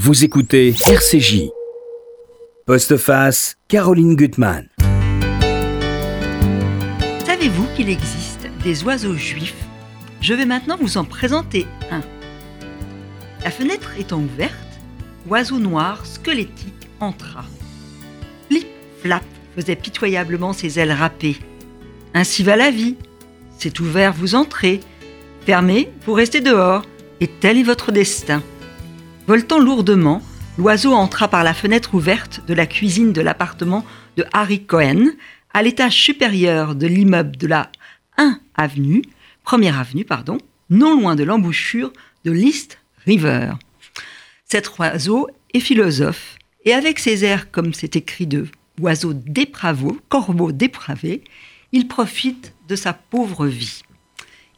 Vous écoutez RCJ. Postface, Caroline Gutmann. Savez-vous qu'il existe des oiseaux juifs? Je vais maintenant vous en présenter un. La fenêtre étant ouverte, oiseau noir squelettique entra. Flip, flap faisait pitoyablement ses ailes râpées. Ainsi va la vie. C'est ouvert, vous entrez. Fermé, vous restez dehors. Et tel est votre destin. Voltant lourdement, l'oiseau entra par la fenêtre ouverte de la cuisine de l'appartement de Harry Cohen, à l'étage supérieur de l'immeuble de la 1 avenue, première avenue, pardon, non loin de l'embouchure de l'East River. Cet oiseau est philosophe, et avec ses airs comme c'est écrit de oiseau dépravo, corbeau dépravé, il profite de sa pauvre vie.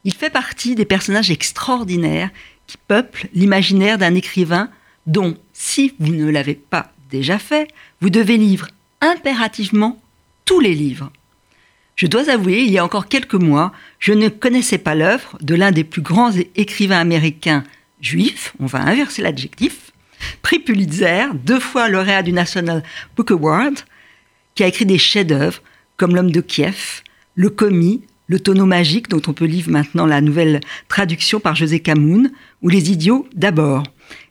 Il fait partie des personnages extraordinaires qui peuplent l'imaginaire d'un écrivain dont, si vous ne l'avez pas déjà fait, vous devez lire impérativement tous les livres. Je dois avouer, il y a encore quelques mois, je ne connaissais pas l'œuvre de l'un des plus grands écrivains américains juifs, on va inverser l'adjectif, prix Pulitzer, deux fois lauréat du National Book Award, qui a écrit des chefs-d'œuvre comme L'homme de Kiev, Le commis, Le tonneau magique, dont on peut lire maintenant la nouvelle traduction par José Camoun, ou Les idiots d'abord.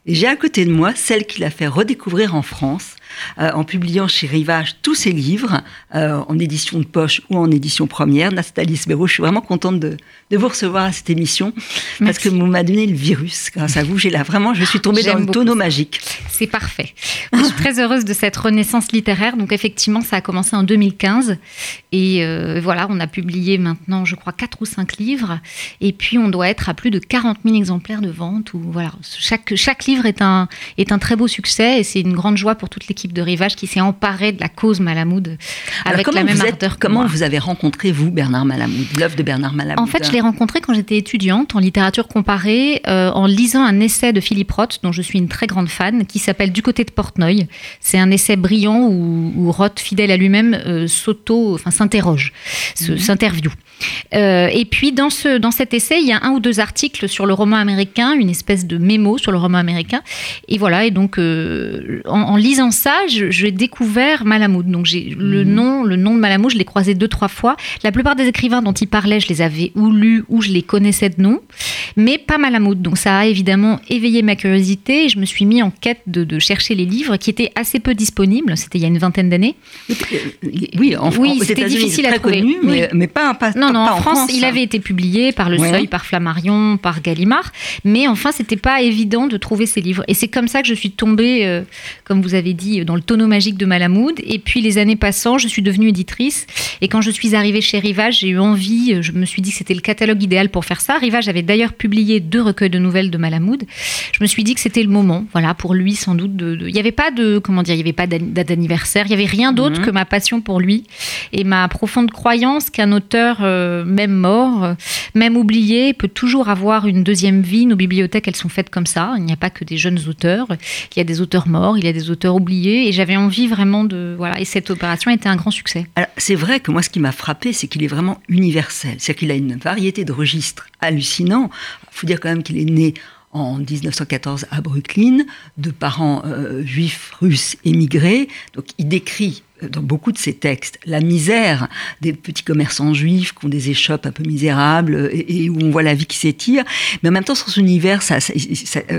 Et j'ai à côté de moi celle qui l'a fait redécouvrir en France, euh, en publiant chez Rivage tous ses livres, euh, en édition de poche ou en édition première. Nathalie Sbero, je suis vraiment contente de, de, vous recevoir à cette émission, parce que vous m'avez donné le virus. Grâce à vous, j'ai là vraiment, je suis tombée dans le tonneau magique. C'est parfait. je suis très heureuse de cette renaissance littéraire. Donc effectivement, ça a commencé en 2015. Et euh, voilà, on a publié maintenant, je crois, quatre ou cinq livres. Et puis, on doit être à plus de 40 000 exemplaires de vente. Ou voilà, chaque, chaque livre est un, est un très beau succès et c'est une grande joie pour toute l'équipe de Rivage qui s'est emparée de la cause Malamoud avec la même ardeur. comment vous avez rencontré, vous, Bernard Malamoud, l'œuvre de Bernard Malamoud En fait, je l'ai rencontré quand j'étais étudiante en littérature comparée, euh, en lisant un essai de Philippe Roth, dont je suis une très grande fan, qui s'appelle Du côté de Portnoy. C'est un essai brillant où, où Roth, fidèle à lui-même, euh, s'auto, enfin s'interroge, mhm. s'interview. Euh, et puis dans, ce, dans cet essai, il y a un ou deux articles sur le roman américain, une espèce de mémo sur le roman américain. Et voilà, et donc euh, en, lisant ça, j'ai découvert Malamud. Donc j'ai le mhm. nom, le nom de Malamud, je l'ai croisé deux trois fois. La plupart des écrivains dont il parlait, je les avais ou lus ou je les connaissais de nom, mais pas Malamud. Donc ça a évidemment éveillé ma curiosité. Et je me suis mis en quête de, chercher les livres qui étaient assez peu disponibles. C'était il y a une vingtaine d'années. Oui, en, oui, c'était difficile à trouver, connu, mais, mais, pas, pas non, non, en, France, il avait été publié par Le Seuil, par Flammarion, par Gallimard, mais enfin, c'était pas évident de trouver ces livres. Et c'est comme ça que je suis tombée, euh, comme vous avez dit, dans le tonneau magique de Malamoud. Et puis, les années passant, je suis devenue éditrice. Et quand je suis arrivée chez Rivage, j'ai eu envie, euh, je me suis dit que c'était le catalogue idéal pour faire ça. Rivage avait d'ailleurs publié deux recueils de nouvelles de Malamoud. Je me suis dit que c'était le moment, voilà, pour lui, sans doute. De, Il n'y avait pas de, comment dire, il n'y avait pas date d'anniversaire, il n'y avait rien d'autre mhm. que ma passion pour lui et ma profonde croyance qu'un auteur euh, euh, même mort, euh, même oublié, peut toujours avoir une deuxième vie. Nos bibliothèques, elles sont faites comme ça. Il n'y a pas que des jeunes auteurs. Il y a des auteurs morts, il y a des auteurs oubliés. Et j'avais envie vraiment de. Voilà. Et cette opération était un grand succès. C'est vrai que moi, ce qui m'a frappé, c'est qu'il est vraiment universel. C'est-à-dire qu'il a une variété de registres hallucinants. Il faut dire quand même qu'il est né en 1914 à Brooklyn, de parents euh, juifs russes émigrés. Donc il décrit dans beaucoup de ses textes, la misère des petits commerçants juifs qui ont des échoppes un peu misérables et, où on voit la vie qui s'étire. Mais en même temps, son univers, ça,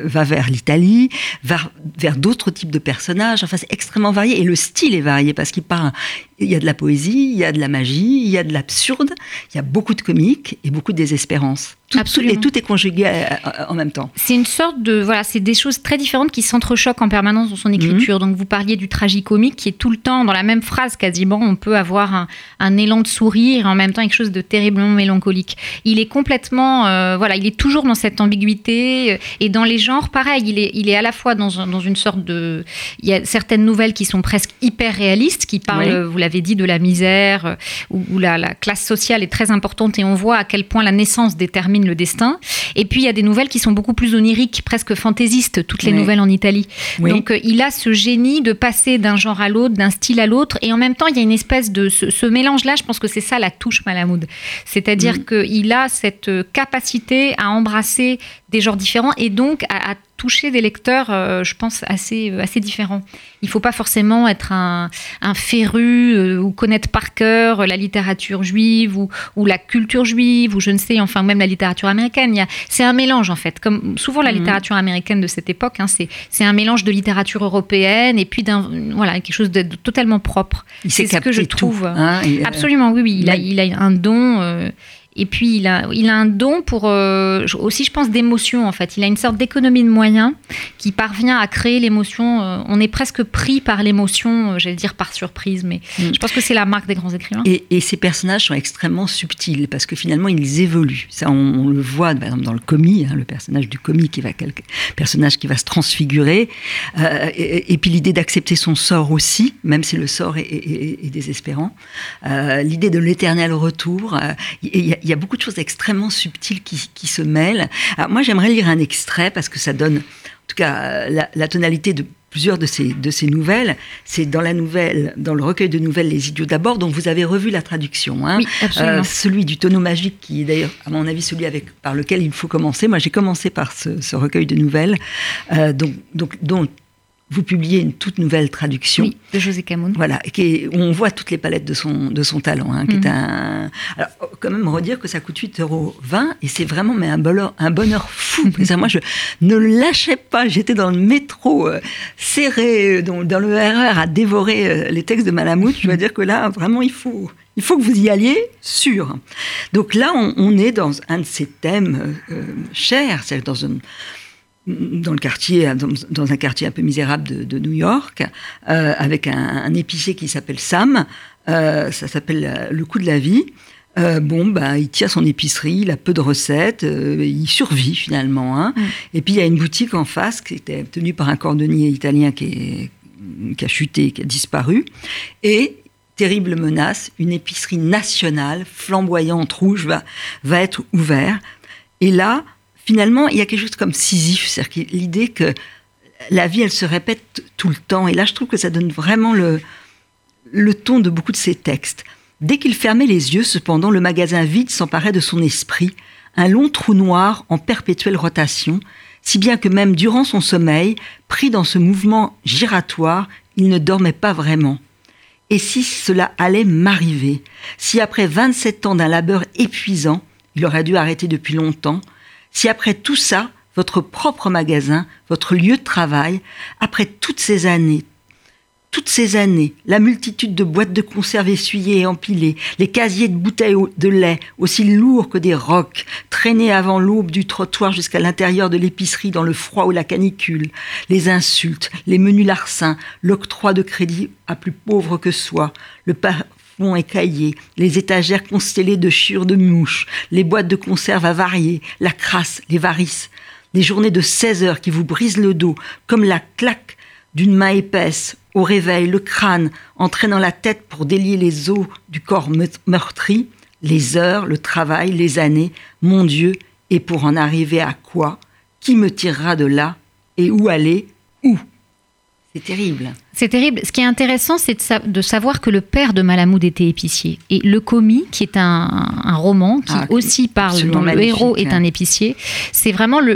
va vers l'Italie, vers, vers d'autres types de personnages. Enfin, c'est extrêmement varié et le style est varié parce qu'il parle, il y a de la poésie, il y a de la magie, il y a de l'absurde, il y a beaucoup de comique et beaucoup de désespérance. Tout, et tout est conjugué euh, euh, en même temps. C'est une sorte de voilà, c'est des choses très différentes qui s'entrechoquent en permanence dans son écriture. Mhm. Donc vous parliez du tragicomique qui est tout le temps dans la même phrase quasiment. On peut avoir un, élan de sourire et en même temps quelque chose de terriblement mélancolique. Il est complètement euh, voilà, il est toujours dans cette ambiguïté et dans les genres pareil. Il est il est à la fois dans, dans une sorte de il y a certaines nouvelles qui sont presque hyper réalistes qui parlent vous l'avez dit, de la misère, euh, où, la, classe sociale est très importante et on voit à quel point la naissance détermine le destin. Et puis il y a des nouvelles qui sont beaucoup plus oniriques, presque fantaisistes, toutes les nouvelles en Italie. Donc euh, il a ce génie de passer d'un genre à l'autre, d'un style à l'autre, et en même temps il y a une espèce de ce, mélange-là. Je pense que c'est ça la touche Malamoud, c'est-à-dire mm. qu'il a cette capacité à embrasser des genres différents et donc à, toucher des lecteurs, euh, je pense, assez, euh, assez différents. Il ne faut pas forcément être un, un féru euh, ou connaître par cœur la littérature juive ou, ou, la culture juive ou je ne sais, enfin même la littérature américaine. C'est un mélange en fait. Comme souvent la mhm. littérature américaine de cette époque, hein, c'est un mélange de littérature européenne et puis d'un voilà quelque chose de, totalement propre. C'est ce que je trouve. Hein, Absolument, oui, oui. Il, a, il a un don. Et puis, il a, il a un don pour, euh, aussi, je pense, d'émotion, en fait. Il a une sorte d'économie de moyens qui parvient à créer l'émotion. Euh, on est presque pris par l'émotion, euh, j'allais dire par surprise, mais mm. je pense que c'est la marque des grands écrivains. Et, et, ces personnages sont extrêmement subtils, parce que finalement, ils évoluent. Ça, on, le voit, par exemple, dans le commis, hein, le personnage du commis, qui va, quelque, personnage qui va se transfigurer. et, puis, l'idée d'accepter son sort aussi, même si le sort est, est désespérant. l'idée de l'éternel retour. Il y a il y a beaucoup de choses extrêmement subtiles qui, se mêlent. Alors moi, j'aimerais lire un extrait parce que ça donne, en tout cas, la, tonalité de plusieurs de ces, de ces nouvelles. C'est dans la nouvelle, dans le recueil de nouvelles Les Idiots d'abord, dont vous avez revu la traduction. Hein. Euh, celui du tonneau magique, qui est d'ailleurs, à mon avis, celui avec, par lequel il faut commencer. Moi, j'ai commencé par ce, recueil de nouvelles, euh, donc, donc, dont vous publiez une toute nouvelle traduction. de José Camoun. Voilà, qui où on voit toutes les palettes de son, de son talent. Hein, qui est mhm. un... Alors, quand même redire que ça coûte 8,20 euros, et c'est vraiment mais un, bonheur, un bonheur fou. Moi, je ne lâchais pas. J'étais dans le métro, euh, serré, euh, dans, dans, le RR, à dévorer euh, les textes de Malamud. Je dois dire que là, vraiment, il faut... Il faut que vous y alliez, sûr. Donc là, on, est dans un de ces thèmes chers, c'est dans une, dans le quartier, dans, un quartier un peu misérable de, New York, euh, avec un, épicier qui s'appelle Sam. Euh, ça s'appelle euh, le coup de la vie. bon, bah, il tient son épicerie, il a peu de recettes, il survit finalement. Hein. Mm. Et puis il y a une boutique en face qui était tenue par un cordonnier italien qui, qui a chuté, qui a disparu. Et terrible menace, une épicerie nationale, flamboyante, rouge, va, va être ouverte. Et là, finalement, il y a quelque chose comme Sisyphe, c'est-à-dire l'idée que la vie, elle se répète tout le temps. Et là, je trouve que ça donne vraiment le, le ton de beaucoup de ces textes. Dès qu'il fermait les yeux, cependant, le magasin vide s'emparait de son esprit, un long trou noir en perpétuelle rotation, si bien que même durant son sommeil, pris dans ce mouvement giratoire, il ne dormait pas vraiment. Et si cela allait m'arriver, si après 27 ans d'un labeur épuisant, il aurait dû arrêter depuis longtemps, si après tout ça, votre propre magasin, votre lieu de travail, après toutes ces années, toutes ces années, la multitude de boîtes de conserve essuyées et empilées, les casiers de bouteilles de lait, aussi lourds que des rocs, traînés avant l'aube du trottoir jusqu'à l'intérieur de l'épicerie dans le froid ou la canicule, les insultes, les menus larcins, l'octroi de crédit à plus pauvre que soi, le, écaillés, les étagères constellées de chiures de mouches, les boîtes de conserve avariées, la crasse, les varices, les journées de 16 heures qui vous brisent le dos, comme la claque d'une main épaisse, au réveil, le crâne, entraînant la tête pour délier les os du corps meurtri, les heures, le travail, les années, mon Dieu, et pour en arriver à quoi? Qui me tirera de là? Et où aller? Où? C'est terrible. C'est terrible. Ce qui est intéressant, c'est de, savoir que le père de Malamoud était épicier. Et Le Commis, qui est un, roman qui ah, aussi parle, dont le héros est un épicier, c'est vraiment le,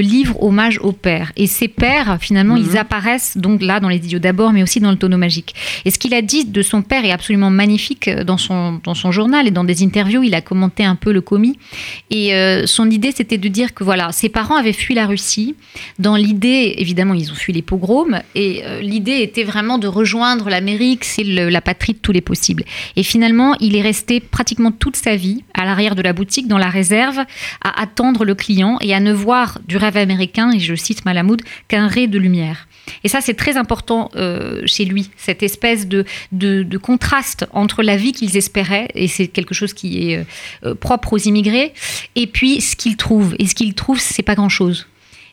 livre hommage au père. Et ces pères, finalement, ils mhm. apparaissent donc là dans les idiots d'abord, mais aussi dans le tonneau magique. Et ce qu'il a dit de son père est absolument magnifique dans son, dans son journal et dans des interviews. Il a commenté un peu Le Commis. Et euh, son idée, c'était de dire que voilà, ses parents avaient fui la Russie. Dans l'idée, évidemment, ils ont fui les pogroms. Et euh, l'idée était vraiment de rejoindre l'Amérique, c'est la patrie de tous les possibles. Et finalement, il est resté pratiquement toute sa vie à l'arrière de la boutique, dans la réserve, à attendre le client et à ne voir du rêve américain, et je cite Malamoud, qu'un ray de lumière. Et ça, c'est très important euh, chez lui, cette espèce de, de, contraste entre la vie qu'ils espéraient, et c'est quelque chose qui est euh, propre aux immigrés, et puis ce qu'ils trouvent. Et ce qu'ils trouvent, c'est pas grand-chose.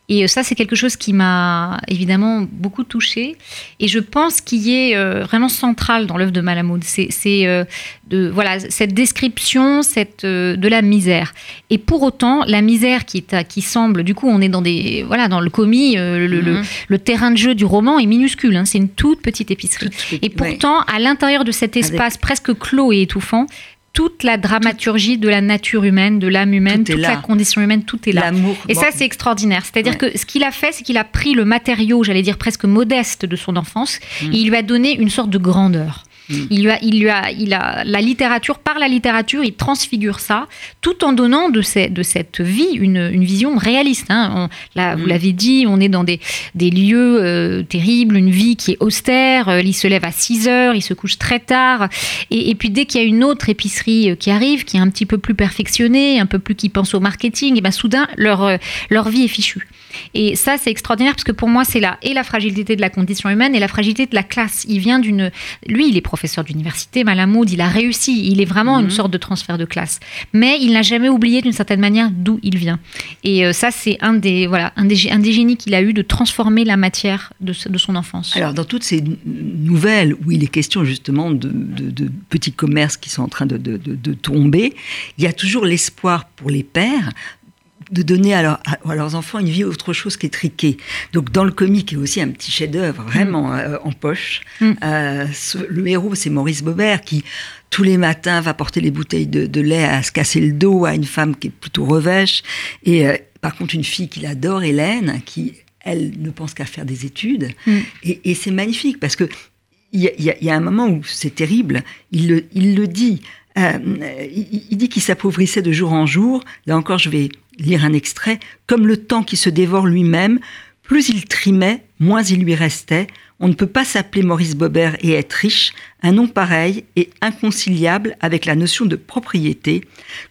Et euh, ça, c'est quelque chose qui m'a évidemment beaucoup touchée. Et je pense qu'il est euh, vraiment central dans l'œuvre de Malamoud. C'est euh, de voilà cette description cette, de la misère. Et pour autant, la misère qui, est, qui semble, du coup, on est dans des voilà dans le commis, le, le, mhm. terrain de jeu du roman est minuscule. Hein. c'est une toute petite épicerie. et pourtant, à l'intérieur de cet espace presque clos et étouffant, toute la dramaturgie de la nature humaine, de l'âme humaine, toute la condition humaine, tout est là. Et ça, c'est extraordinaire. C'est-à-dire que ce qu'il a fait, c'est qu'il a pris le matériau, j'allais dire presque modeste de son enfance, mm. et il lui a donné une sorte de grandeur. Il lui a, il lui a, il a la littérature par la littérature, il transfigure ça, tout en donnant de, de cette vie une, une vision réaliste. Hein. là, vous mm. l'avez dit, on est dans des, des lieux euh, terribles, une vie qui est austère. Euh, il se lève à 6 heures, il se couche très tard, et, et puis dès qu'il y a une autre épicerie euh, qui arrive, qui est un petit peu plus perfectionnée, un peu plus qui pense au marketing, et ben soudain leur leur vie est fichue. Et ça, c'est extraordinaire parce que pour moi, c'est là et la fragilité de la condition humaine et la fragilité de la classe. Il vient d'une. Lui, il est professeur d'université, Malamoud, il a réussi. Il est vraiment une mhm. sorte de transfert de classe. Mais il n'a jamais oublié d'une certaine manière d'où il vient. Et euh, ça, c'est un des, voilà, un des, un des génies qu'il a eu de transformer la matière de, de, son enfance. Alors, dans toutes ces nouvelles où il est question justement de, de petits commerces qui sont en train de, tomber, il y a toujours l'espoir pour les pères de donner à, leurs enfants une vie autre chose qu'étriquée. Donc dans le comique, il y a aussi un petit chef-d'œuvre vraiment mm. euh, en poche. Mm. Euh, le héros, c'est Maurice Bobert qui tous les matins va porter les bouteilles de, lait à se casser le dos à une femme qui est plutôt revêche. Et euh, par contre, une fille qu'il adore, Hélène, qui elle ne pense qu'à faire des études. Mm. Et, c'est magnifique parce que il y, a un moment où c'est terrible. Il le, il le dit. Il, dit qu'il s'appauvrissait de jour en jour. Là encore, je vais lire un extrait, comme le temps qui se dévore lui-même, plus il trimait, moins il lui restait. On ne peut pas s'appeler Maurice Bobert et être riche. Un nom pareil est inconciliable avec la notion de propriété,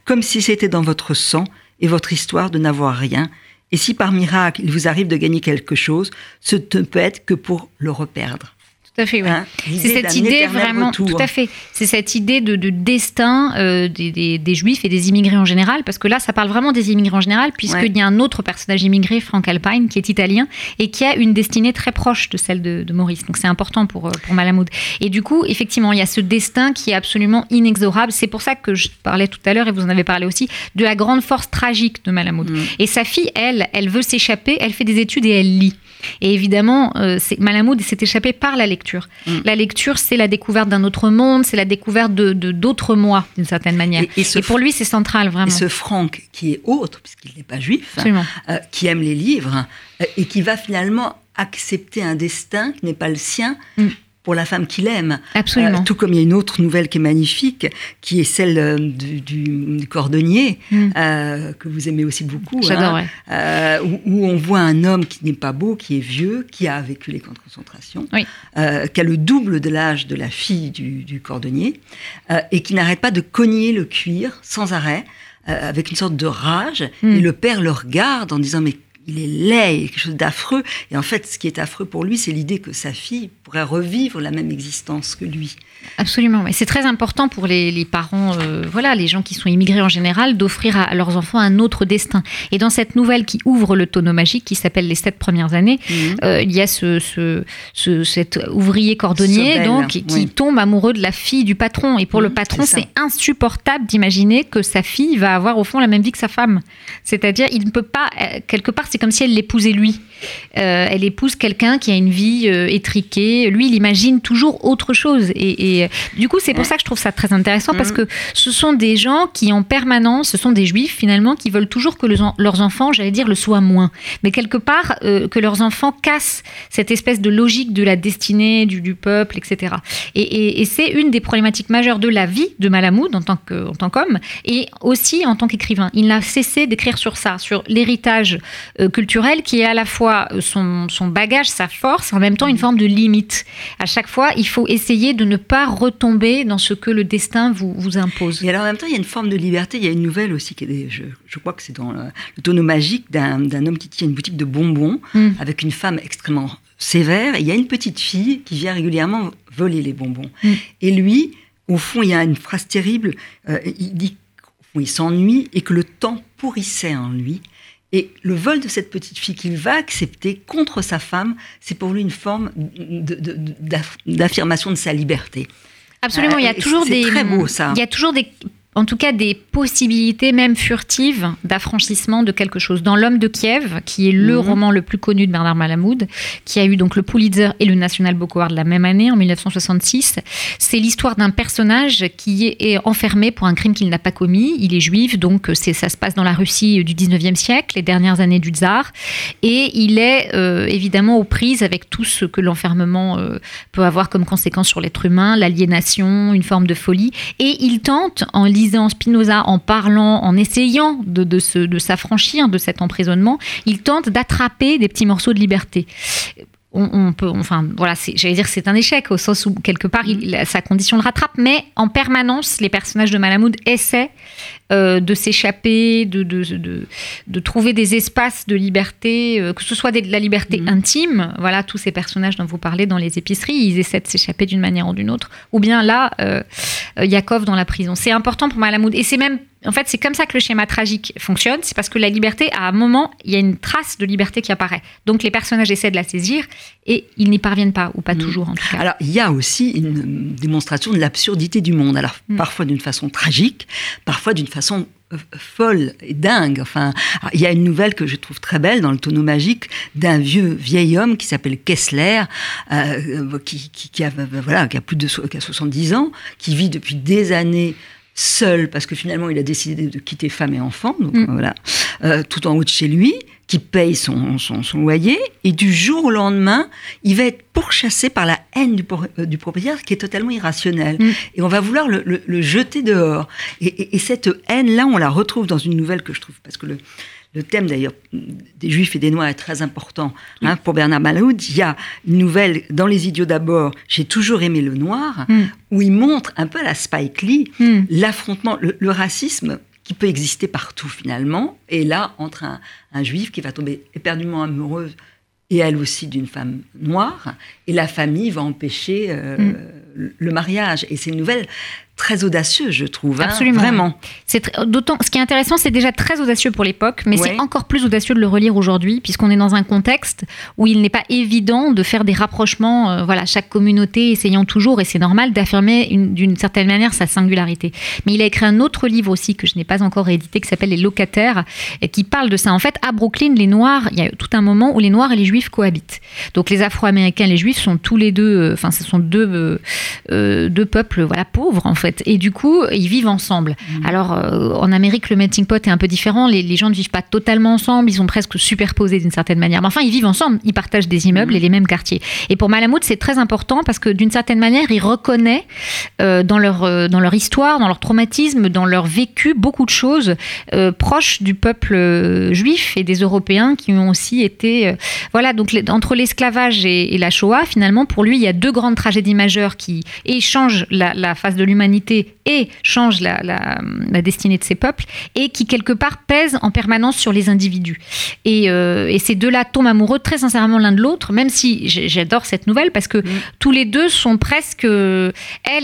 comme si c'était dans votre sang et votre histoire de n'avoir rien. Et si par miracle il vous arrive de gagner quelque chose, ce ne peut être que pour le reperdre. Tout à fait, oui. Hein, c'est cette idée vraiment, tout à fait. C'est cette idée de, destin euh, des, juifs et des immigrés en général, parce que là, ça parle vraiment des immigrés en général, puisqu'il y a un autre personnage immigré, Frank Alpine, qui est italien et qui a une destinée très proche de celle de, Maurice. Donc c'est important pour, euh, pour Malamoud. Et du coup, effectivement, il y a ce destin qui est absolument inexorable. C'est pour ça que je parlais tout à l'heure, et vous en avez parlé aussi, de la grande force tragique de Malamoud. Mm. Et sa fille, elle, elle veut s'échapper, elle fait des études et elle lit. Et évidemment, euh, Malamoud s'est échappé par la lecture. Mm. La lecture, c'est la découverte d'un autre monde, c'est la découverte de d'autres moi, d'une certaine manière. Et, pour lui, c'est central, vraiment. Et ce Franck, qui est autre, puisqu'il n'est pas juif, euh, qui aime les livres, euh, et qui va finalement accepter un destin qui n'est pas le sien, mm pour la femme qu'il aime. Absolument. Euh, tout comme il y a une autre nouvelle qui est magnifique, qui est celle euh, du, cordonnier, mm. euh, que vous aimez aussi beaucoup. J'adore, hein, où, on voit un homme qui n'est pas beau, qui est vieux, qui a vécu les camps de concentration, qui a le double de l'âge de la fille du, cordonnier, et qui n'arrête pas de cogner le cuir sans arrêt. avec une sorte de rage, mm. et le père le regarde en disant mais il est laid, il quelque chose d'affreux. Et en fait, ce qui est affreux pour lui, c'est l'idée que sa fille pourrait revivre la même existence que lui. Absolument, et c'est très important pour les, parents, euh, voilà, les gens qui sont immigrés en général, d'offrir à, leurs enfants un autre destin. Et dans cette nouvelle qui ouvre le tonneau magique, qui s'appelle Les sept premières années, mhm. euh, il y a ce, ce, cet ouvrier cordonnier donc qui tombe amoureux de la fille du patron. Et pour le mhm, patron, c'est insupportable d'imaginer que sa fille va avoir au fond la même vie que sa femme. C'est-à-dire, il ne peut pas, euh, quelque part, c'est comme si elle l'épousait lui. Elle épouse quelqu'un qui a une vie étriquée. Lui, il imagine toujours autre chose. et et euh, du coup, c'est pour ça que je trouve ça très intéressant parce mm. que ce sont des gens qui en permanence, ce sont des juifs finalement qui veulent toujours que leurs enfants, j'allais dire, le soient moins. Mais quelque part, euh, que leurs enfants cassent cette espèce de logique de la destinée, du, peuple, etc. Et, c'est une des problématiques majeures de la vie de Malamoud en tant qu'homme et aussi en tant qu'écrivain. Il n'a cessé d'écrire sur ça, sur l'héritage euh, culturel qui est à la fois son, son bagage, sa force, en même temps une forme de limite. À chaque fois, il faut essayer de ne pas retomber dans ce que le destin vous, vous impose. Et alors en même temps, il y a une forme de liberté. Il y a une nouvelle aussi, qui est, je, je crois que c'est dans le, tonneau magique d'un homme qui tient une boutique de bonbons hmm. avec une femme extrêmement sévère. Et il y a une petite fille qui vient régulièrement voler les bonbons. Hmm. Et lui, au fond, il y a une phrase terrible. Euh, il dit qu'il s'ennuie et que le temps pourrissait en lui. Et le vol de cette petite fille qu'il va accepter contre sa femme, c'est pour lui une forme d'affirmation de, sa liberté. Absolument, il y a euh, toujours des. Très beau ça. Il y a toujours des en tout cas des possibilités même furtives d'affranchissement de quelque chose. Dans L'homme de Kiev, qui est le mhm. roman le plus connu de Bernard Malamud, qui a eu donc le Pulitzer et le National Book Award la même année, en 1966, c'est l'histoire d'un personnage qui est enfermé pour un crime qu'il n'a pas commis. Il est juif, donc ça se passe dans la Russie du 19e siècle, les dernières années du tsar, et il est euh, évidemment aux prises avec tout ce que l'enfermement euh, peut avoir comme conséquence sur l'être humain, l'aliénation, une forme de folie, et il tente en en Spinoza, en parlant, en essayant de, de s'affranchir de cet emprisonnement, il tente d'attraper des petits morceaux de liberté on, peut, enfin voilà, j'allais dire c'est un échec au sens où quelque part sa condition le rattrape, mais en permanence les personnages de Malamoud essaient euh, de s'échapper, de de, trouver des espaces de liberté, euh, que ce soit de la liberté mm. intime, voilà tous ces personnages dont vous parlez dans les épiceries, ils essaient de s'échapper d'une manière ou d'une autre, ou bien là, euh, Yakov dans la prison. C'est important pour Malamoud et c'est même en fait, c'est comme ça que le schéma tragique fonctionne. C'est parce que la liberté, à un moment, il y a une trace de liberté qui apparaît. Donc les personnages essaient de la saisir et ils n'y parviennent pas, ou pas mm. toujours en tout cas. Alors, il y a aussi une démonstration de l'absurdité du monde. Alors, mm. parfois d'une façon tragique, parfois d'une façon euh, folle et dingue. Enfin, il y a une nouvelle que je trouve très belle dans le tonneau magique d'un vieux vieil homme qui s'appelle Kessler, euh, qui, a, voilà, qui a plus de qui a 70 ans, qui vit depuis des années seul, parce que finalement il a décidé de quitter femme et enfant, donc mm. voilà, euh, tout en haut de chez lui, qui paye son, son, loyer, et du jour au lendemain, il va être pourchassé par la haine du, euh, du propriétaire qui est totalement irrationnelle. Mm. Et on va vouloir le, le, jeter dehors. Et, et cette haine-là, on la retrouve dans une nouvelle que je trouve, parce que le, le thème d'ailleurs des Juifs et des Noirs est très important hein, pour Bernard Malaoud. Il y a une nouvelle dans Les Idiots d'abord, J'ai toujours aimé le noir, mm. où il montre un peu à la Spike Lee mm. l'affrontement, le, racisme qui peut exister partout finalement, et là entre un, juif qui va tomber éperdument amoureux et elle aussi d'une femme noire, et la famille va empêcher euh, mm. le mariage. Et c'est une nouvelle très audacieux, je trouve. Hein, Absolument. Vraiment. C'est d'autant. Ce qui est intéressant, c'est déjà très audacieux pour l'époque, mais c'est encore plus audacieux de le relire aujourd'hui, puisqu'on est dans un contexte où il n'est pas évident de faire des rapprochements. Euh, voilà, chaque communauté essayant toujours, et c'est normal, d'affirmer d'une certaine manière sa singularité. Mais il a écrit un autre livre aussi que je n'ai pas encore édité, qui s'appelle Les Locataires, et qui parle de ça. En fait, à Brooklyn, les Noirs, il y a tout un moment où les Noirs et les Juifs cohabitent. Donc les Afro-Américains et les Juifs sont tous les deux, euh, enfin, ce sont deux, euh, deux peuples, voilà, pauvres en fait et du coup, ils vivent ensemble. Mmh. Alors, euh, en Amérique, le melting pot est un peu différent. Les, gens ne vivent pas totalement ensemble. Ils sont presque superposés d'une certaine manière. Mais enfin, ils vivent ensemble. Ils partagent des immeubles mmh. et les mêmes quartiers. Et pour Malamud, c'est très important parce que d'une certaine manière, il reconnaît euh, dans, leur, euh, dans leur histoire, dans leur traumatisme, dans leur vécu, beaucoup de choses proches du peuple juif et des Européens qui ont aussi été. voilà, donc entre l'esclavage et, la Shoah, finalement, pour lui, il y a deux grandes tragédies majeures qui échangent la, la face de l'humanité et change la, destinée de ces peuples et qui quelque part pèse en permanence sur les individus. Et, euh, ces deux-là tombent amoureux très sincèrement l'un de l'autre, même si j'adore cette nouvelle parce que mm. tous les deux sont presque... Elle,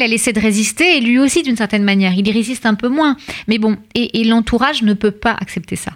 elle essaie de résister et lui aussi d'une certaine manière. Il y résiste un peu moins. Mais bon, et, l'entourage ne peut pas accepter ça.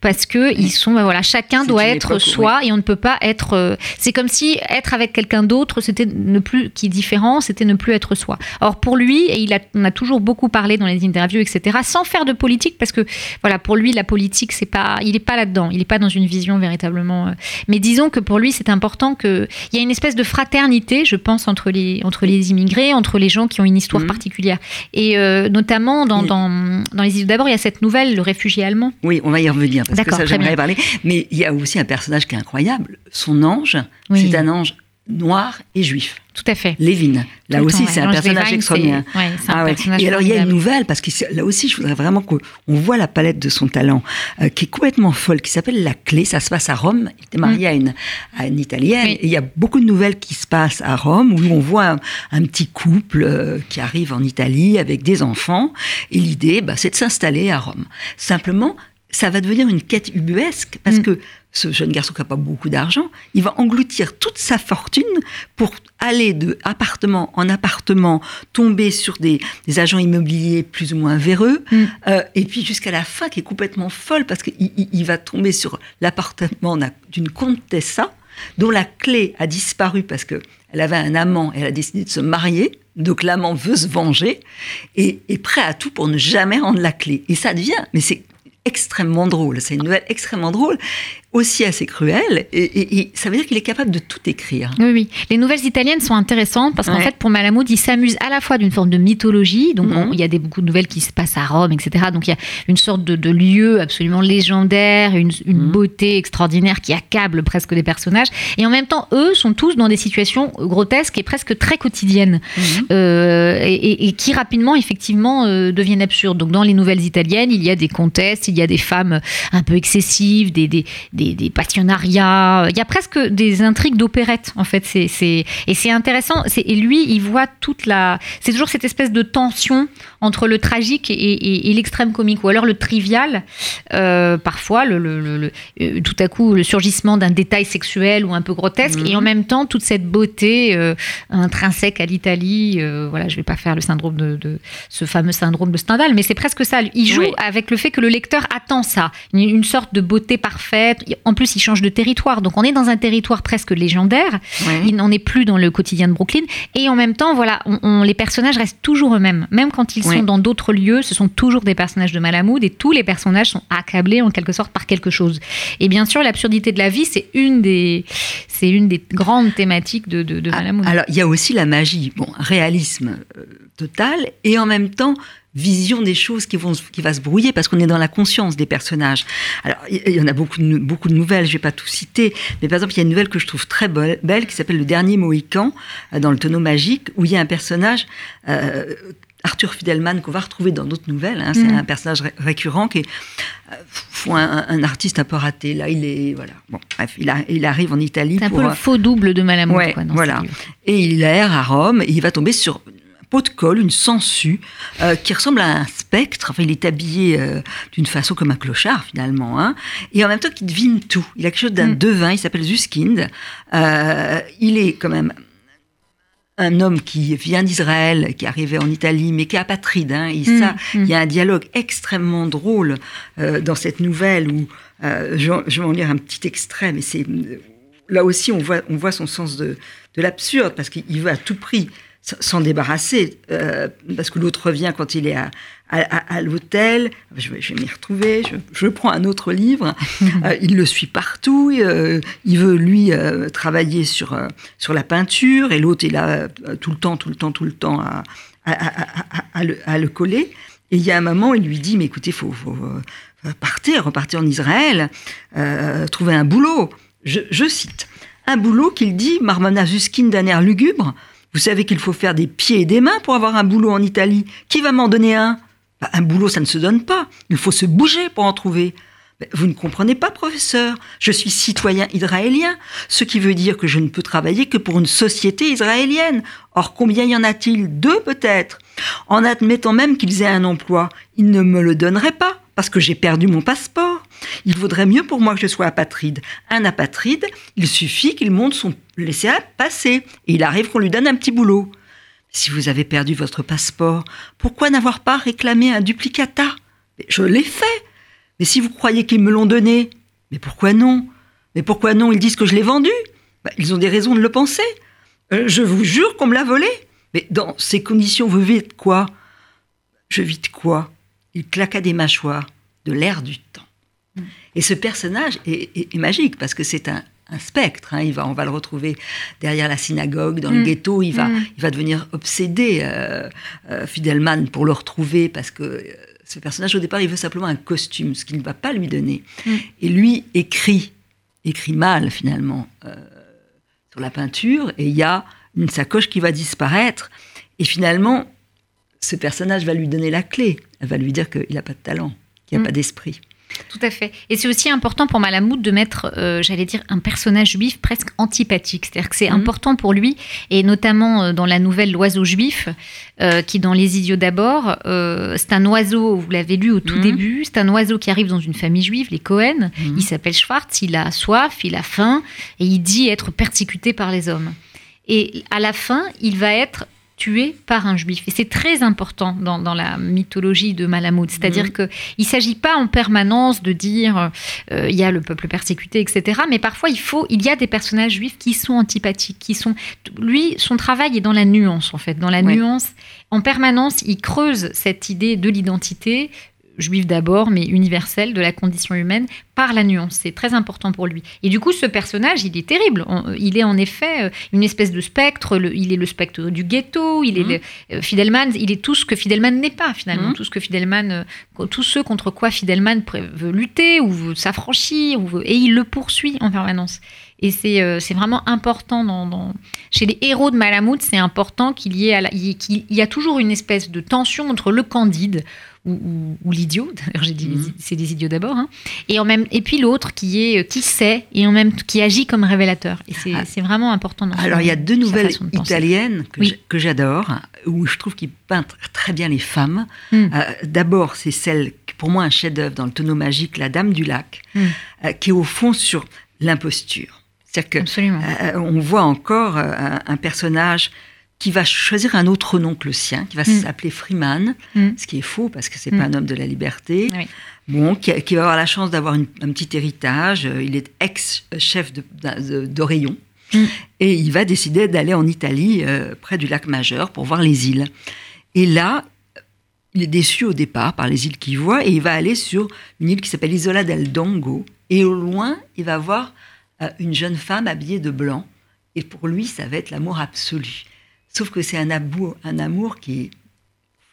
Parce que ils sont, ben voilà, chacun doit être soi et on ne peut pas être... Euh, c'est comme si être avec quelqu'un d'autre, c'était ne plus, qui est différent, c'était ne plus être soi. Or pour lui, et il a on a toujours beaucoup parlé dans les interviews, etc., sans faire de politique, parce que voilà, pour lui, la politique, c'est pas, il n'est pas là-dedans, il n'est pas dans une vision véritablement. Euh. mais disons que pour lui, c'est important qu'il y a une espèce de fraternité, je pense, entre les, entre les immigrés, entre les gens qui ont une histoire mhm. particulière. Et euh, notamment dans, dans, dans, les îles d'abord, il y a cette nouvelle, le réfugié allemand. Oui, on va y revenir, parce que ça, j'aimerais parler. Mais il y a aussi un personnage qui est incroyable. Son ange, c'est un ange noir et juif. Tout à fait. Lévin. Là aussi, c'est un personnage extraordinaire. ah et alors, il y a une nouvelle, parce que là aussi, je voudrais vraiment qu'on voit la palette de son talent, euh, qui est complètement folle, qui s'appelle La Clé. Ça se passe à Rome. Il était marié mm. à, une, à une Italienne. Et il y a beaucoup de nouvelles qui se passent à Rome, où on voit un, petit couple euh, qui arrive en Italie avec des enfants. Et l'idée, bah, c'est de s'installer à Rome. Simplement, ça va devenir une quête ubuesque, parce mm. que ce jeune garçon qui n'a pas beaucoup d'argent, il va engloutir toute sa fortune pour aller de appartement en appartement, tomber sur des, agents immobiliers plus ou moins véreux, mm. euh, et puis jusqu'à la fin qui est complètement folle parce qu'il il, va tomber sur l'appartement d'une comtesse dont la clé a disparu parce qu'elle avait un amant et elle a décidé de se marier Donc l'amant veut se venger et est prêt à tout pour ne jamais rendre la clé. Et ça devient, mais c'est extrêmement drôle. C'est une nouvelle extrêmement drôle aussi assez cruel. Et, ça veut dire qu'il est capable de tout écrire. Oui, oui. Les nouvelles italiennes sont intéressantes parce qu'en fait, pour Malamud, il s'amuse à la fois d'une forme de mythologie. Donc, mhm. il y a des, beaucoup de nouvelles qui se passent à Rome, etc. Donc, il y a une sorte de, lieu absolument légendaire, une, une mhm. beauté extraordinaire qui accable presque des personnages. Et en même temps, eux sont tous dans des situations grotesques et presque très quotidiennes. Mhm. Euh, et, qui rapidement, effectivement, euh, deviennent absurdes. Donc, dans les nouvelles italiennes, il y a des comtesses, il y a des femmes un peu excessives, des, des des, passionnariats. Il y a presque des intrigues d'opérette, en fait. C'est, et c'est intéressant. et lui, il voit toute la. C'est toujours cette espèce de tension entre le tragique et, l'extrême comique, ou alors le trivial. Euh, parfois, le, euh, tout à coup, le surgissement d'un détail sexuel ou un peu grotesque, et en mhm. même temps, toute cette beauté euh, intrinsèque à l'Italie. voilà, je ne vais pas faire le syndrome de, ce fameux syndrome de Stendhal, mais c'est presque ça. Il joue avec le fait que le lecteur attend ça, une, une sorte de beauté parfaite en plus, il change de territoire. Donc, on est dans un territoire presque légendaire. Il n'en est plus dans le quotidien de Brooklyn. Et en même temps, voilà, on, les personnages restent toujours eux-mêmes. Même quand ils sont dans d'autres lieux, ce sont toujours des personnages de Malamud et tous les personnages sont accablés en quelque sorte par quelque chose. Et bien sûr, l'absurdité de la vie, c'est une des, c'est une des grandes thématiques de, de, ah, Alors, il y a aussi la magie, bon, réalisme euh, total et en même temps vision des choses qui, vont, qui va se brouiller parce qu'on est dans la conscience des personnages. Alors, il y en a beaucoup de, beaucoup de nouvelles, je vais pas tout citer, mais par exemple, il y a une nouvelle que je trouve très belle qui s'appelle Le Dernier Mohican, euh, dans le tonneau magique, où il y a un personnage, euh, Arthur Fidelman, qu'on va retrouver dans d'autres nouvelles. Hein, c'est mm. un personnage récurrent qui est euh, un, artiste un peu raté. Là, il est. Voilà. Bon, bref, il, il arrive en Italie. C'est un peu le faux double de Malamud. Ouais, voilà. Et il erre à Rome et il va tomber sur pot de colle, une sangsue, euh, qui ressemble à un spectre. Enfin, il est habillé euh, d'une façon comme un clochard, finalement. Hein, et en même temps, qui devine tout. Il a quelque chose d'un mm. devin, il s'appelle Zuskind. Euh, il est quand même un homme qui vient d'Israël, qui est arrivé en Italie, mais qui est apatride. Hein, et mm, ça, mm. il y a un dialogue extrêmement drôle dans cette nouvelle où je, vais en lire un petit extrait, mais c'est là aussi on voit, on voit son sens de, de l'absurde parce qu'il veut à tout prix s'en débarrasser, euh, parce que l'autre revient quand il est à, à, l'hôtel, je vais, m'y retrouver, je, prends un autre livre, euh, il le suit partout, euh, il veut lui travailler sur, sur la peinture, et l'autre est là tout le temps, tout le temps, tout le temps à, le, coller. Et il y a un moment, il lui dit, mais écoutez, il faut, faut, partir, repartir en Israël, trouver un boulot. Je, je cite, un boulot qu'il dit, Marmana Zuskin d'un air lugubre, vous savez qu'il faut faire des pieds et des mains pour avoir un boulot en Italie. Qui va m'en donner un? Bah, Un boulot, ça ne se donne pas. Il faut se bouger pour en trouver. Vous ne comprenez pas, professeur. Je suis citoyen israélien, ce qui veut dire que je ne peux travailler que pour une société israélienne. Or, combien y en a-t-il? Deux peut-être. En admettant même qu'ils aient un emploi, ils ne me le donneraient pas parce que j'ai perdu mon passeport. Il vaudrait mieux pour moi que je sois apatride. Un apatride, il suffit qu'il monte son laisser passer et il arrive qu'on lui donne un petit boulot. Si vous avez perdu votre passeport, pourquoi n'avoir pas réclamé un duplicata? Je l'ai fait. Mais si vous croyez qu'ils me l'ont donné, mais pourquoi non? Mais pourquoi non? Ils disent que je l'ai vendu. Bah, ils ont des raisons de le penser. Euh, je vous jure qu'on me l'a volé. Mais dans ces conditions, vous vivez quoi? Je vis de quoi? Il claqua des mâchoires, de l'air du. Et ce personnage est, magique parce que c'est un, spectre. Hein. Il va, on va le retrouver derrière la synagogue, dans le mm. ghetto. Il va, mm. il va devenir obsédé, euh, euh, Fidelman, pour le retrouver parce que euh, ce personnage, au départ, il veut simplement un costume, ce qu'il ne va pas lui donner. Mm. Et lui écrit, écrit mal finalement, sur la peinture. Et il y a une sacoche qui va disparaître. Et finalement, ce personnage va lui donner la clé. Elle va lui dire qu'il n'a pas de talent, qu'il n'a pas d'esprit. Tout à fait. Et c'est aussi important pour Malamud de mettre, euh, j'allais dire, un personnage juif presque antipathique. C'est-à-dire que c'est mm. important pour lui, et notamment euh, dans la nouvelle L'oiseau juif, euh, qui dans Les idiots d'abord, c'est un oiseau, vous l'avez lu au tout mm. début, c'est un oiseau qui arrive dans une famille juive, les Cohen. Il s'appelle Schwartz, il a soif, il a faim, et il dit être persécuté par les hommes. Et à la fin, il va être tué par un juif. Et c'est très important dans, la mythologie de Malamud. C'est-à-dire mhm. qu'il ne s'agit pas en permanence de dire euh, il y a le peuple persécuté, etc. Mais parfois, il, faut, il y a des personnages juifs qui sont antipathiques. Qui sont, lui, son travail est dans la nuance, en fait. Dans la nuance, en permanence, il creuse cette idée de l'identité, juif d'abord, mais universel de la condition humaine par la nuance. C'est très important pour lui. Et du coup, ce personnage, il est terrible. Il est en effet euh, une espèce de spectre. il est le spectre du ghetto. Il est le, euh, Fidelman. Il est tout ce que Fidelman n'est pas finalement. Mmh. Tout ce que Fidelman, euh, tous ceux contre quoi Fidelman veut lutter ou veut s'affranchir, et il le poursuit en permanence. Et c'est vraiment important dans, chez les héros de Malamud, c'est important qu'il y ait qu'il y a toujours une espèce de tension entre le candide ou, l'idiot. D'ailleurs, j'ai dit mhm. c'est des idiots d'abord. Hein. Et en même et puis l'autre qui est euh, qui sait et en même qui agit comme révélateur. Et c'est ah. vraiment important. Alors il y a deux nouvelles italiennes que j'adore où je trouve qu'il peint très bien les femmes. Hmm. Euh, d'abord, c'est celle pour moi un chef-d'œuvre dans le tonneau magique, La Dame du Lac, hmm. euh, qui est au fond sur l'imposture. C'est-à-dire que on voit encore un personnage qui va choisir un autre nom que le sien, qui va mm. s'appeler Freeman, mm. ce qui est faux parce que c'est n'est pas mm. un homme de la liberté. Bon, qui, va avoir la chance d'avoir un petit héritage. Euh, il est ex-chef d'Oreillon. Et il va décider d'aller en Italie, euh, près du lac Majeur, pour voir les îles. Et là, il est déçu au départ par les îles qu'il voit et il va aller sur une île qui s'appelle Isola del Dongo. Et au loin, il va voir euh, une jeune femme habillée de blanc. Et pour lui, ça va être l'amour absolu. Sauf que c'est un amour, un amour qui est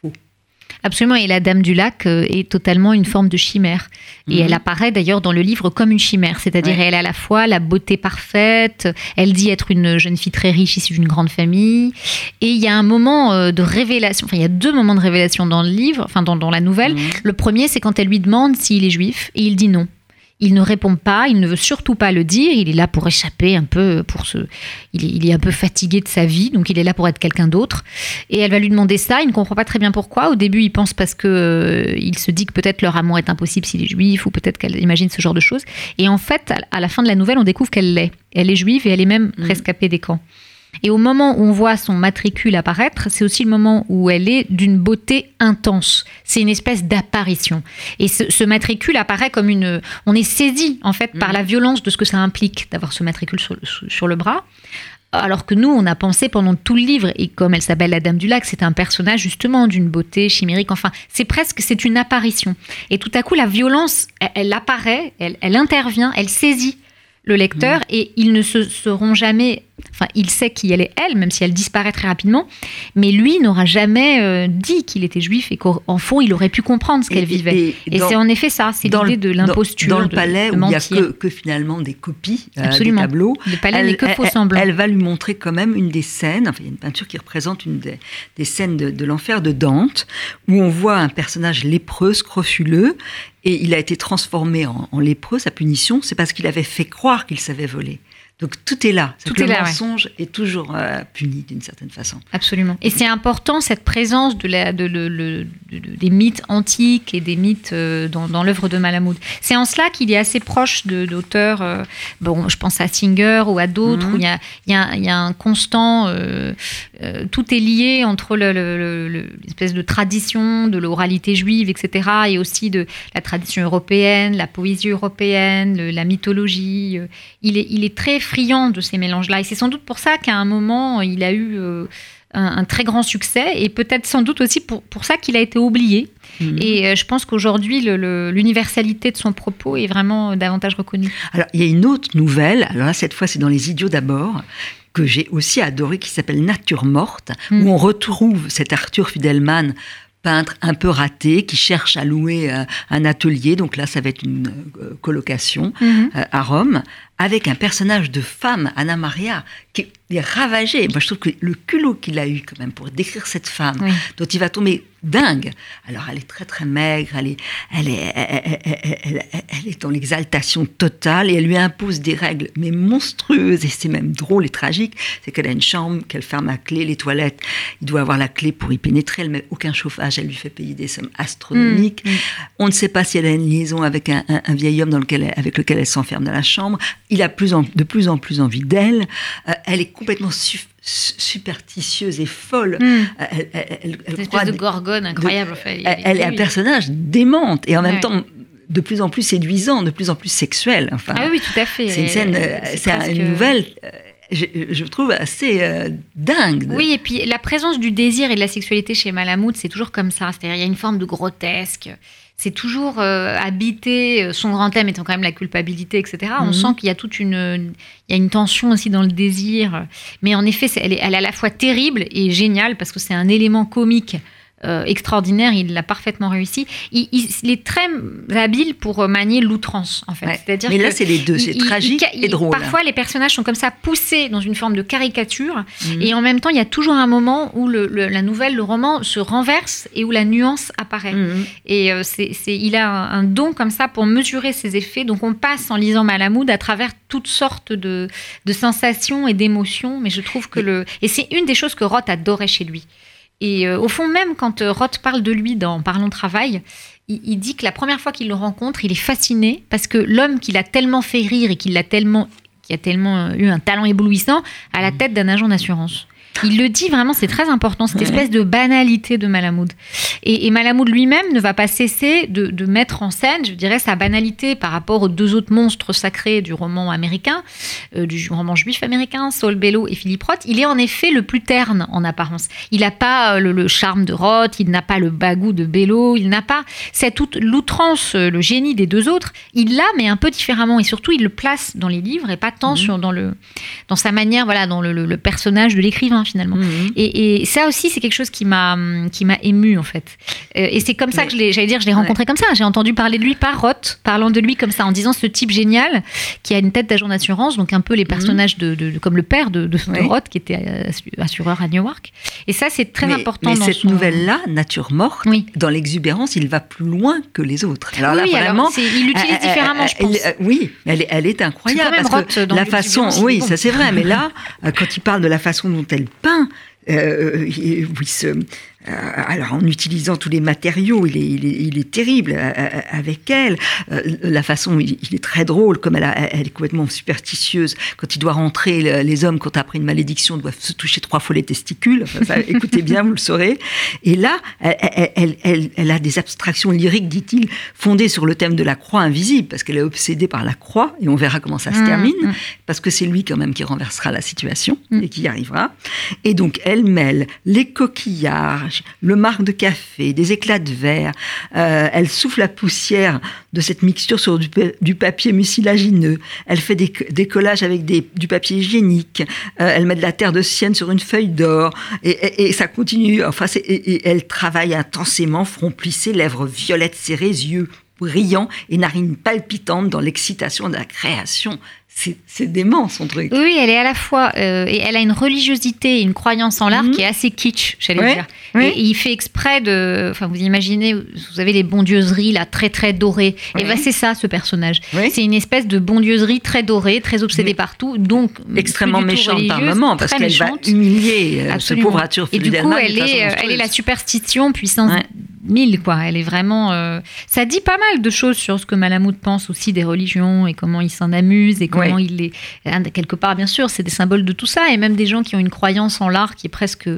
faux. Absolument, et la Dame du Lac euh, est totalement une forme de chimère. Et elle mhm. apparaît d'ailleurs dans le livre comme une chimère, c'est-à-dire elle a à la fois la beauté parfaite, elle dit être une jeune fille très riche issue d'une grande famille, et il y a un moment euh, de révélation, enfin il y a deux moments de révélation dans le livre, enfin dans, dans la nouvelle. Mhm. Le premier, c'est quand elle lui demande s'il est juif, et il dit non. Il ne répond pas, il ne veut surtout pas le dire, il est là pour échapper un peu, pour ce, il est, un peu fatigué de sa vie, donc il est là pour être quelqu'un d'autre. Et elle va lui demander ça, il ne comprend pas très bien pourquoi. Au début, il pense parce que euh, il se dit que peut-être leur amour est impossible s'il est juif, ou peut-être qu'elle imagine ce genre de choses. Et en fait, à la fin de la nouvelle, on découvre qu'elle l'est. Elle est juive et elle est même mmh. rescapée des camps. Et au moment où on voit son matricule apparaître, c'est aussi le moment où elle est d'une beauté intense. C'est une espèce d'apparition. Et ce, matricule apparaît comme une... On est saisi, en fait, par mm. la violence de ce que ça implique d'avoir ce matricule sur, le bras. Alors que nous, on a pensé pendant tout le livre, et comme elle s'appelle la Dame du Lac, c'est un personnage justement d'une beauté chimérique. Enfin, c'est presque, c'est une apparition. Et tout à coup, la violence, elle, apparaît, elle, elle intervient, elle saisit le lecteur, mm. et ils ne se seront jamais Enfin, il sait qui elle est, elle, même si elle disparaît très rapidement. Mais lui n'aura jamais euh, dit qu'il était juif et qu'en fond, il aurait pu comprendre ce qu'elle vivait. Et, c'est en effet ça, c'est l'idée de l'imposture. Dans, le palais où il n'y a que, finalement des copies euh, des tableaux. Le palais n'est que faux semblant. Elle, va lui montrer quand même une des scènes, enfin, il y a une peinture qui représente une des, scènes de, l'enfer de Dante, où on voit un personnage lépreux, scrofuleux, et il a été transformé en, en lépreux. Sa punition, c'est parce qu'il avait fait croire qu'il savait voler. Donc tout est là. Tout le mensonge est toujours euh, puni d'une certaine façon. Absolument. Et c'est important cette présence de la, de, le, des mythes antiques et des mythes euh, dans, dans l'œuvre de Malamud. C'est en cela qu'il est assez proche d'auteurs. Euh, bon, je pense à Singer ou à d'autres où il y a, y, a, y a, un constant. tout est lié entre l'espèce de tradition de l'oralité juive, etc., et aussi de la tradition européenne, la poésie européenne, la mythologie. Il est, il est très friand de ces mélanges-là. Et c'est sans doute pour ça qu'à un moment, il a eu euh, un, très grand succès et peut-être sans doute aussi pour, pour ça qu'il a été oublié. Mhm. Et euh, je pense qu'aujourd'hui, l'universalité de son propos est vraiment davantage reconnue. Alors, il y a une autre nouvelle, alors là, cette fois, c'est dans Les Idiots d'abord, que j'ai aussi adoré, qui s'appelle Nature morte, où mhm. on retrouve cet Arthur Fidelman peintre un peu raté qui cherche à louer euh, un atelier. Donc là, ça va être une colocation mhm. à Rome avec un personnage de femme, Anna Maria, qui est ravagée. Moi, je trouve que le culot qu'il a eu quand même pour décrire cette femme, dont il va tomber dingue. Alors, elle est très très maigre, elle est, elle est, elle, est dans l'exaltation totale et elle lui impose des règles, mais monstrueuses. Et c'est même drôle et tragique. C'est qu'elle a une chambre, qu'elle ferme à clé, les toilettes. Il doit avoir la clé pour y pénétrer. Elle met aucun chauffage. Elle lui fait payer des sommes astronomiques. Mm, mm. On ne sait pas si elle a une liaison avec un, vieil homme dans lequel avec lequel elle s'enferme dans la chambre il a plus en, de plus en plus envie d'elle. Euh, elle est complètement superstitieuse et folle. Hmm. Elle, elle, elle, espèce de gorgone incroyable. elle, est un personnage démente et en même temps de plus en plus séduisant, de plus en plus sexuel. Enfin, ah oui, tout à fait. C'est une scène, c'est une nouvelle je, trouve assez euh, dingue. Oui, et puis la présence du désir et de la sexualité chez Malamud, c'est toujours comme ça. C'est-à-dire, il y a une forme de grotesque. C'est toujours euh, habité, euh, son grand thème étant quand même la culpabilité, etc. On mhm. sent qu'il y a toute une, il y a une tension aussi dans le désir. Mais en effet, elle est, elle est à la fois terrible et géniale parce que c'est un élément comique euh, extraordinaire, il l'a parfaitement réussi. Il, est très habile pour manier l'outrance, en fait. C'est-à-dire Mais là, c'est les deux, c'est tragique et drôle. Parfois, les personnages sont comme ça poussés dans une forme de caricature, mhm. et en même temps, il y a toujours un moment où la nouvelle, le roman se renverse et où la nuance apparaît. Mhm. Et euh, c'est, il a un, don comme ça pour mesurer ses effets. Donc, on passe en lisant Malamud à travers toutes sortes de, de sensations et d'émotions. Mais je trouve que le et c'est une des choses que Roth adorait chez lui. Et euh, au fond, même quand euh, Roth parle de lui dans Parlons Travail, il, dit que la première fois qu'il le rencontre, il est fasciné parce que l'homme qu'il a tellement fait rire et qui a tellement, qui a tellement euh, eu un talent éblouissant, a la tête d'un agent d'assurance. Il le dit vraiment, c'est très important, cette espèce de banalité de Malamoud. Et, et Malamoud lui-même ne va pas cesser de, mettre en scène, je dirais, sa banalité par rapport aux deux autres monstres sacrés du roman américain, euh, du roman juif américain, Saul Bellow et Philippe Roth. Il est en effet le plus terne en apparence. Il n'a pas euh, le, charme de Roth, il n'a pas le bagou de Bellow, il n'a pas cette l'outrance, euh, le génie des deux autres. Il l'a, mais un peu différemment. Et surtout, il le place dans les livres et pas tant mhm. sur, dans, le, dans sa manière, voilà, dans le, le personnage de l'écrivain finalement. Mhm. Et, ça aussi, c'est quelque chose qui m'a qui m'a ému en fait. Euh, et c'est comme ça que je l'ai, j'allais dire, je l'ai rencontré comme ça. J'ai entendu parler de lui par Roth, parlant de lui comme ça, en disant ce type génial qui a une tête d'agent d'assurance, donc un peu les mhm. personnages de, comme le père de, de, Roth qui était euh, assureur à Newark. Et ça, c'est très important. Mais cette nouvelle-là, Nature morte, dans l'exubérance, il va plus loin que les autres. Alors oui, là, vraiment, il l'utilise euh, différemment, je pense. oui, elle, elle est incroyable. parce que la façon, oui, ça c'est vrai, mais là, quand il parle de la façon dont elle peint, euh, oui, ce, euh, alors en utilisant tous les matériaux, il est, il est, terrible euh, euh, avec elle. la façon, il, est très drôle, comme elle, elle, est complètement superstitieuse. Quand il doit rentrer, les hommes, quand après une malédiction, doivent se toucher trois fois les testicules. écoutez bien, vous le saurez. Et là, elle, elle, a des abstractions lyriques, dit-il, fondées sur le thème de la croix invisible, parce qu'elle est obsédée par la croix, et on verra comment ça se mmh, termine, mmh. parce que c'est lui quand même qui renversera la situation mmh. et qui y arrivera. Et donc, elle mêle les le marc de café, des éclats de verre. Euh, elle souffle la poussière de cette mixture sur du, papier mucilagineux. Elle fait des, collages avec du papier hygiénique. Euh, elle met de la terre de sienne sur une feuille d'or. Et, ça continue. Enfin, elle travaille intensément, front plissé, lèvres violettes serrées, yeux brillants et narines palpitantes dans l'excitation de la création c'est dément son truc. Oui, elle est à la fois euh, et elle a une religiosité et une croyance en l'art mhm. qui est assez kitsch, j'allais dire. Et, il fait exprès de, enfin vous imaginez, vous avez les bondieuseries là très très dorées. Et ben c'est ça ce personnage. C'est une espèce de bondieuserie très dorée, très obsédée partout, donc extrêmement méchante par moment parce qu'elle va humilier euh, ce pauvre Arthur Et du coup, elle est, elle est la superstition puissance mille, quoi. Elle est vraiment. Euh, ça dit pas mal de choses sur ce que Malamud pense aussi des religions et comment il s'en amuse et comment il est. Quelque part, bien sûr, c'est des symboles de tout ça et même des gens qui ont une croyance en l'art qui est presque.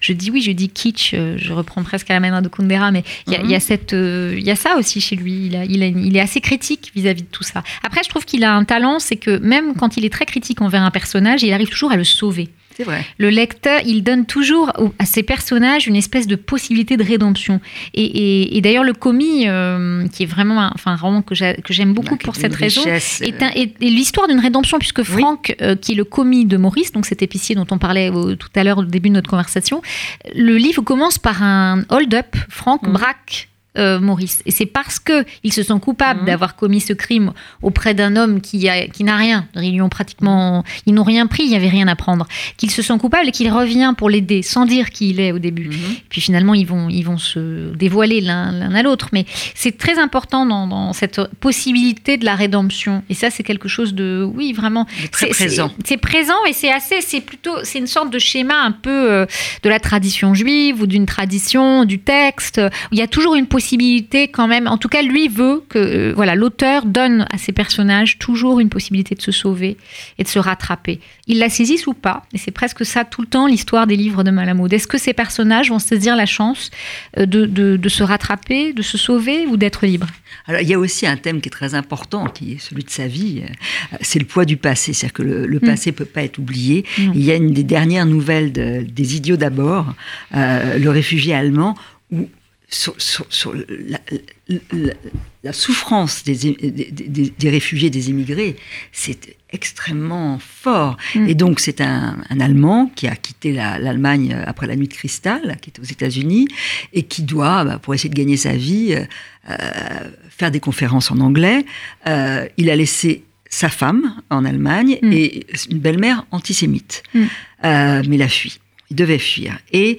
Je dis oui, je dis kitsch, euh, je reprends presque à la manière de Kundera, mais il y, a, mhm. cette, euh, il y a ça aussi chez lui. Il, a, il, est assez critique vis-à-vis de tout ça. Après, je trouve qu'il a un talent, c'est que même quand il est très critique envers un personnage, il arrive toujours à le sauver. Le lecteur, il donne toujours à ses personnages une espèce de possibilité de rédemption. Et, d'ailleurs, le commis, euh, qui est vraiment un, enfin, roman que j'aime beaucoup pour cette raison, est, l'histoire d'une rédemption, puisque Franck, euh, qui est le commis de Maurice, donc cet épicier dont on parlait tout à l'heure au début de notre conversation, le livre commence par un hold-up. Franck mmh. braque euh, Maurice. Et c'est parce que ils se sont coupables mhm. d'avoir commis ce crime auprès d'un homme qui, qui n'a rien, ils pratiquement, ils n'ont rien pris, il n'y avait rien à prendre, qu'ils se sont coupables et qu'il revient pour l'aider sans dire qui il est au début. Mhm. Puis finalement, ils vont, ils vont se dévoiler l'un à l'autre. Mais c'est très important dans, cette possibilité de la rédemption. Et ça, c'est quelque chose de, oui, vraiment, très présent. C'est présent et c'est assez, c'est plutôt, c'est une sorte de schéma un peu euh, de la tradition juive ou d'une tradition du texte. Où il y a toujours une possibilité possibilité quand même. En tout cas, lui veut que euh, voilà, l'auteur donne à ses personnages toujours une possibilité de se sauver et de se rattraper. Ils la saisissent ou pas, et c'est presque ça tout le temps l'histoire des livres de Malamud. Est-ce que ces personnages vont saisir la chance euh, de, de, se rattraper, de se sauver ou d'être libres? Alors, il y a aussi un thème qui est très important, qui est celui de sa vie. Euh, c'est le poids du passé, c'est-à-dire que le, mm. passé ne peut pas être oublié. Il y a une des dernières nouvelles des Idiots d'abord, le réfugié allemand, où sur, la, souffrance des, des, réfugiés, des immigrés, c'est extrêmement fort. Mm. Et donc, c'est un, Allemand qui a quitté l'Allemagne après la nuit de cristal, qui est aux États-Unis, et qui doit, bah, pour essayer de gagner sa vie, euh, faire des conférences en anglais. Euh, il a laissé sa femme en Allemagne mm. et une belle-mère antisémite. Mm. Euh, mais il a fui. Il devait fuir. Et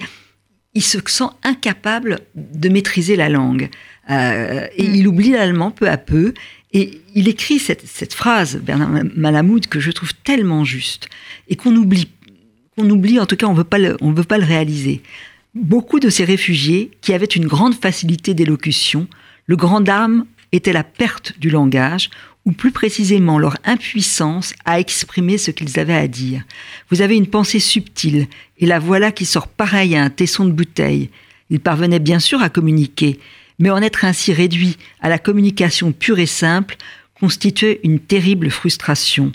il se sent incapable de maîtriser la langue. Euh, et mm. il oublie l'allemand peu à peu. Et il écrit cette, phrase, Bernard Malamud, que je trouve tellement juste, et qu'on oublie, qu'on oublie, en tout cas, on ne veut pas le réaliser. Beaucoup de ces réfugiés, qui avaient une grande facilité d'élocution, le grand dame était la perte du langage, ou plus précisément leur impuissance à exprimer ce qu'ils avaient à dire. Vous avez une pensée subtile, et la voilà qui sort pareil à un tesson de bouteille. Ils parvenaient bien sûr à communiquer, mais en être ainsi réduit à la communication pure et simple constituait une terrible frustration.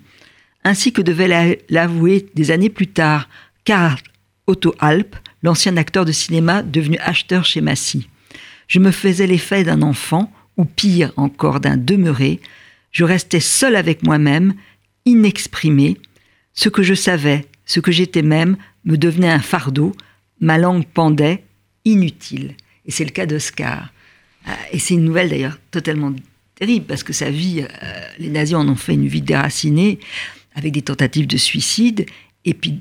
Ainsi que devait l'avouer des années plus tard Karl Otto Alp, l'ancien acteur de cinéma devenu acheteur chez Massy. Je me faisais l'effet d'un enfant, ou pire encore d'un demeuré, je restais seul avec moi-même, inexprimé. Ce que je savais, ce que j'étais même, me devenait un fardeau. Ma langue pendait, inutile. Et c'est le cas d'Oscar. Euh, et c'est une nouvelle d'ailleurs totalement terrible parce que sa vie, euh, les nazis en ont fait une vie déracinée avec des tentatives de suicide et puis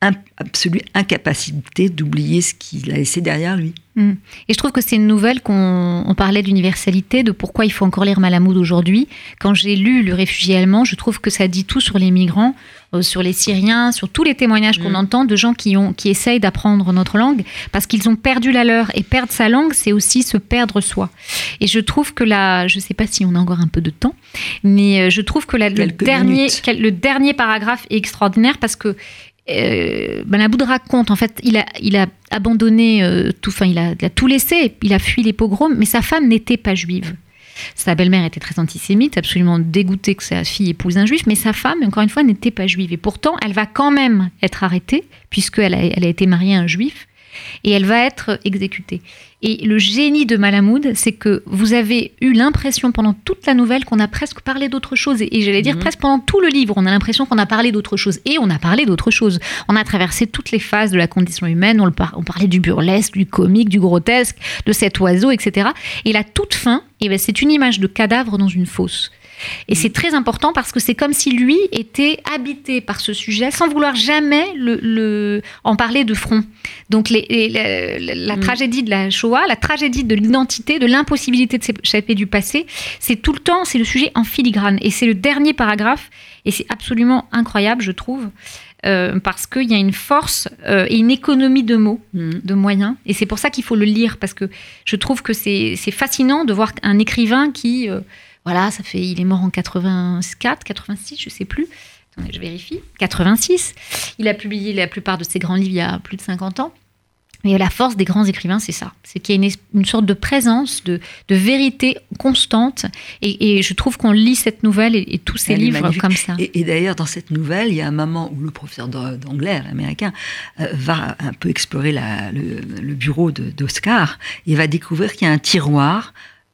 absolue incapacité d'oublier ce qu'il a laissé derrière lui. Hmm. Et je trouve que c'est une nouvelle qu'on parlait d'universalité, de pourquoi il faut encore lire Malamoud aujourd'hui. Quand j'ai lu Le réfugié allemand, je trouve que ça dit tout sur les migrants, euh, sur les Syriens, sur tous les témoignages qu'on hmm. entend de gens qui, ont, qui essayent d'apprendre notre langue parce qu'ils ont perdu la leur. Et perdre sa langue, c'est aussi se perdre soi. Et je trouve que là, je ne sais pas si on a encore un peu de temps, mais euh, je trouve que le, dernier, le dernier paragraphe est extraordinaire parce que euh, Malaboud raconte, en fait, il a, il a abandonné euh, tout, enfin, il a, tout laissé, il a fui les pogroms, mais sa femme n'était pas juive. Sa belle-mère était très antisémite, absolument dégoûtée que sa fille épouse un juif, mais sa femme, encore une fois, n'était pas juive. Et pourtant, elle va quand même être arrêtée, puisqu'elle elle a été mariée à un juif et elle va être exécutée. Et le génie de Malamoud, c'est que vous avez eu l'impression pendant toute la nouvelle qu'on a presque parlé d'autre chose. Et, j'allais dire mhm. presque pendant tout le livre, on a l'impression qu'on a parlé d'autre chose. Et on a parlé d'autre chose. On a traversé toutes les phases de la condition humaine. On, on parlait du burlesque, du comique, du grotesque, de cet oiseau, etc. Et la toute fin, eh ben, c'est une image de cadavre dans une fosse. Et c'est très important parce que c'est comme si lui était habité par ce sujet sans vouloir jamais le, en parler de front. Donc la, mm. tragédie de la Shoah, la tragédie de l'identité, de l'impossibilité de s'échapper du passé, c'est tout le temps, c'est le sujet en filigrane. Et c'est le dernier paragraphe, et c'est absolument incroyable, je trouve. Euh, parce qu'il y a une force euh, et une économie de mots, mm. de moyens. Et c'est pour ça qu'il faut le lire, parce que je trouve que c'est fascinant de voir un écrivain qui, euh, voilà, ça fait, il est mort en 84, 86, je sais plus. Attendez, je vérifie. 86. Il a publié la plupart de ses grands livres il y a plus de 50 ans. Et la force des grands écrivains, c'est ça. C'est qu'il y a une, sorte de présence, de, vérité constante. Et, je trouve qu'on lit cette nouvelle et, tous ces livres comme ça. Et, d'ailleurs, dans cette nouvelle, il y a un moment où le professeur d'anglais américain euh, va un peu explorer le, bureau d'Oscar. Il va découvrir qu'il y a un tiroir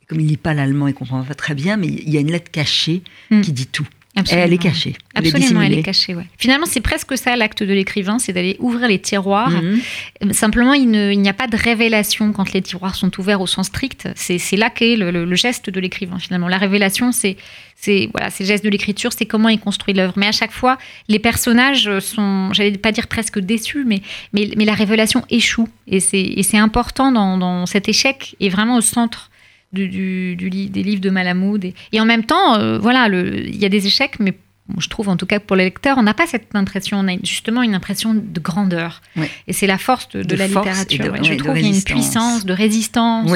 comme il lit pas l'allemand, il comprend pas très bien, mais il y a une lettre cachée hmm. qui dit tout. elle est cachée. Absolument, elle est cachée. Ouais. Finalement, c'est presque ça l'acte de l'écrivain, c'est d'aller ouvrir les tiroirs. Hmm. Euh, simplement, il n'y a pas de révélation quand les tiroirs sont ouverts au sens strict. C'est là qu'est le, geste de l'écrivain. Finalement, la révélation, c'est c'est voilà, le geste de l'écriture, c'est comment il construit l'œuvre. Mais à chaque fois, les personnages sont, j'allais pas dire presque déçus, mais mais, mais la révélation échoue. Et c'est important dans, dans cet échec est vraiment au centre du, des livres de Malamoud. Et, en même temps, euh, voilà, il y a des échecs, mais je trouve en tout cas que pour les lecteurs, on n'a pas cette impression, on a justement une impression de grandeur. Et c'est la force de, la littérature. je trouve qu'il y a une puissance de résistance.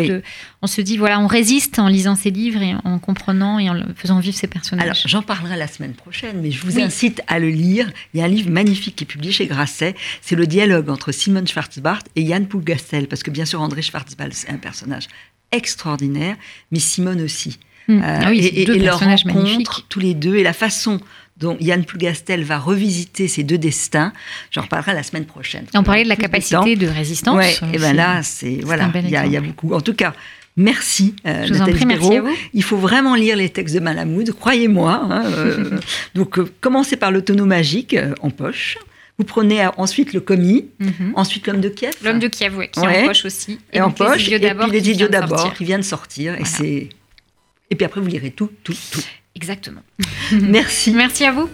on se dit, voilà, on résiste en lisant ces livres et en comprenant et en faisant vivre ces personnages. Alors, j'en parlerai la semaine prochaine, mais je vous incite à le lire. Il y a un livre magnifique qui est publié chez Grasset. C'est le dialogue entre Simone Schwarzbart et Yann Poulgastel. Parce que bien sûr, André Schwarzbart, c'est un personnage extraordinaire, mais Simone aussi. Hmm. Euh, ah et, leur rencontre tous les deux et la façon dont Yann Plougastel va revisiter ces deux destins, j'en reparlerai la semaine prochaine. on parlait de la capacité de résistance. Ouais, et ben là, c'est voilà, il y, a beaucoup. En tout cas, Merci, euh, Je vous en prie, merci à vous. Il faut vraiment lire les textes de Malamoud, croyez-moi. Hein, euh, donc, commencez par l'autonomagique en poche. Vous prenez ensuite le commis, mhm. ensuite l'homme de Kiev. L'homme de Kiev, oui, qui est en poche aussi. Et, en poche, et puis les idiots d'abord qui viennent de sortir. Et c'est et puis après, vous lirez tout, tout, tout. Exactement. Merci. Merci à vous.